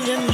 million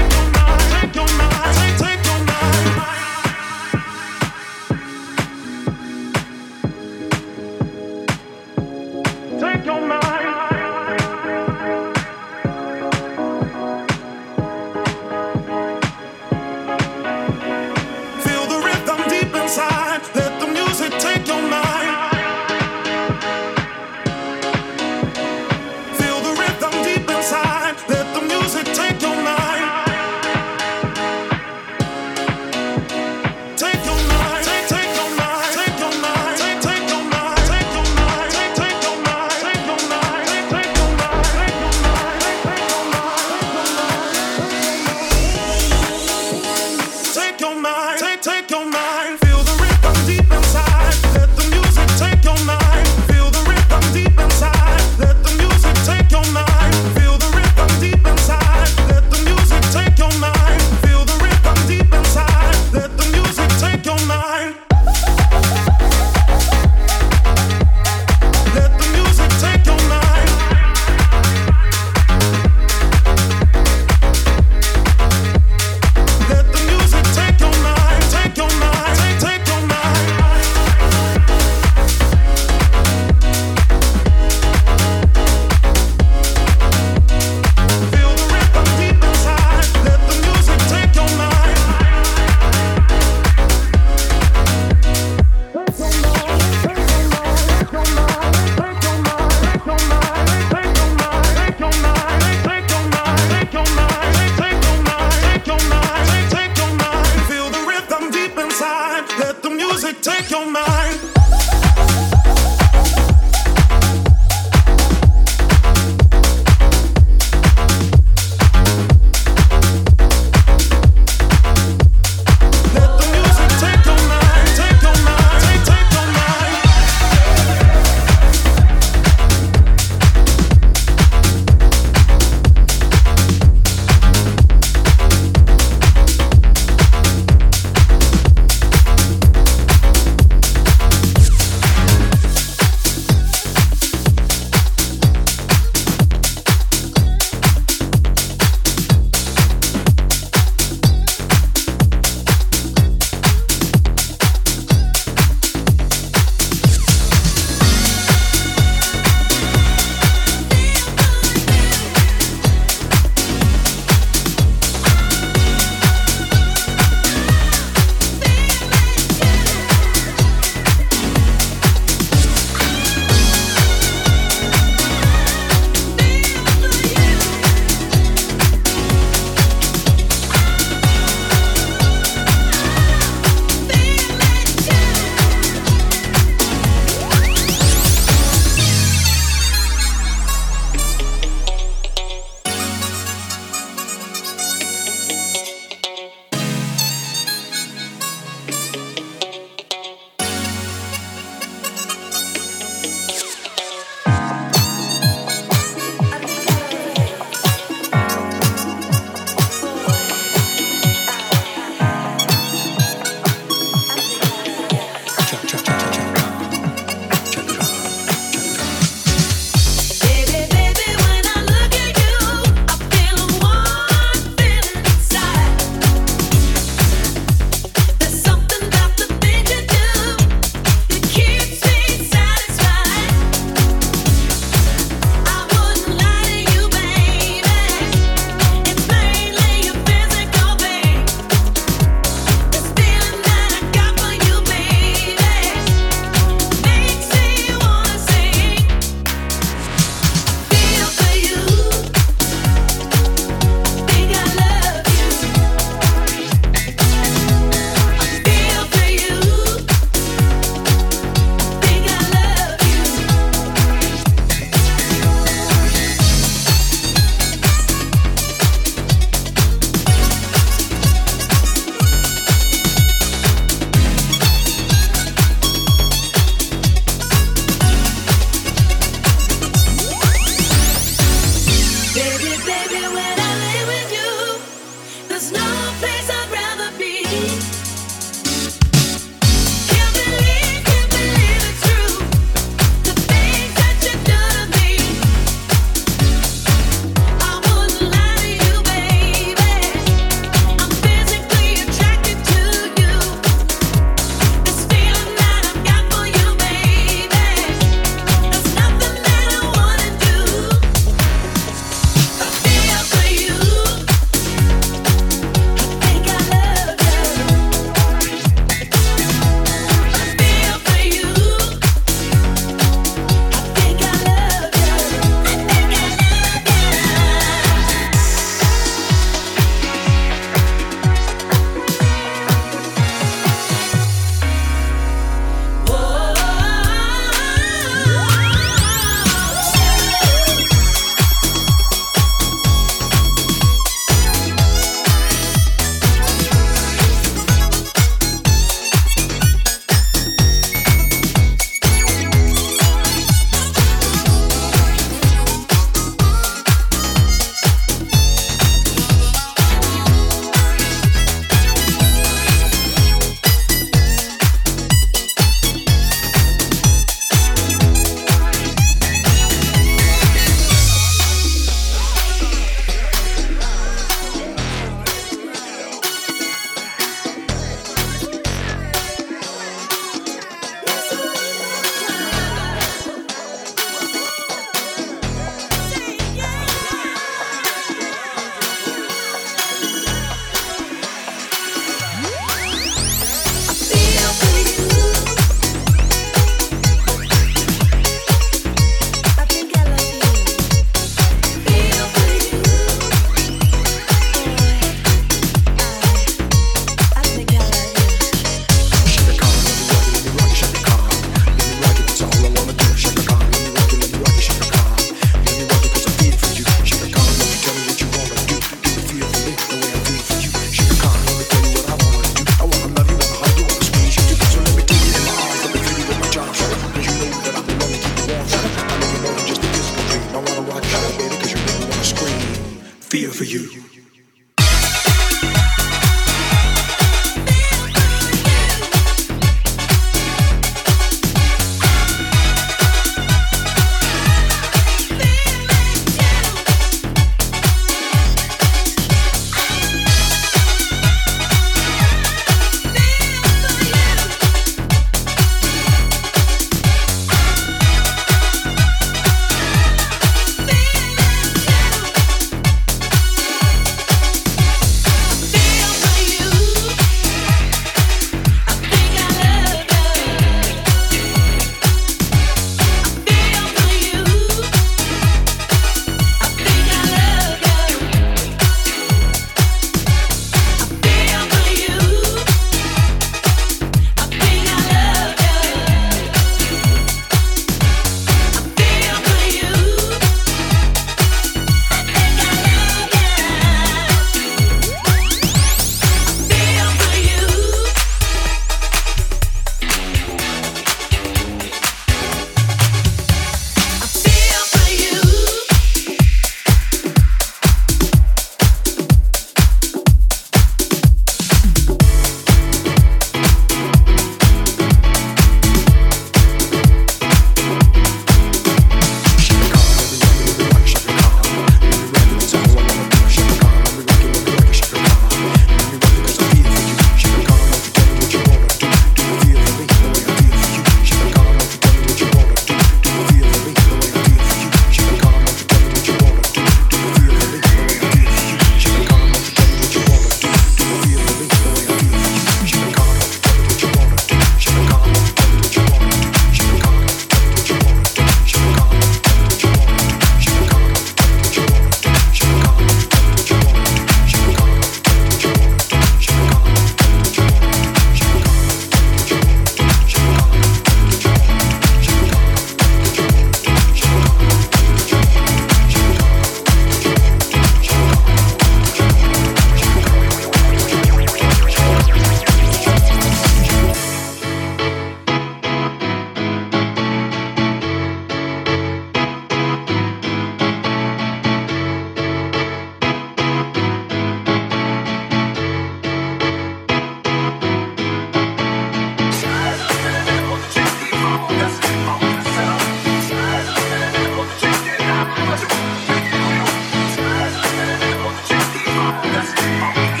Bye.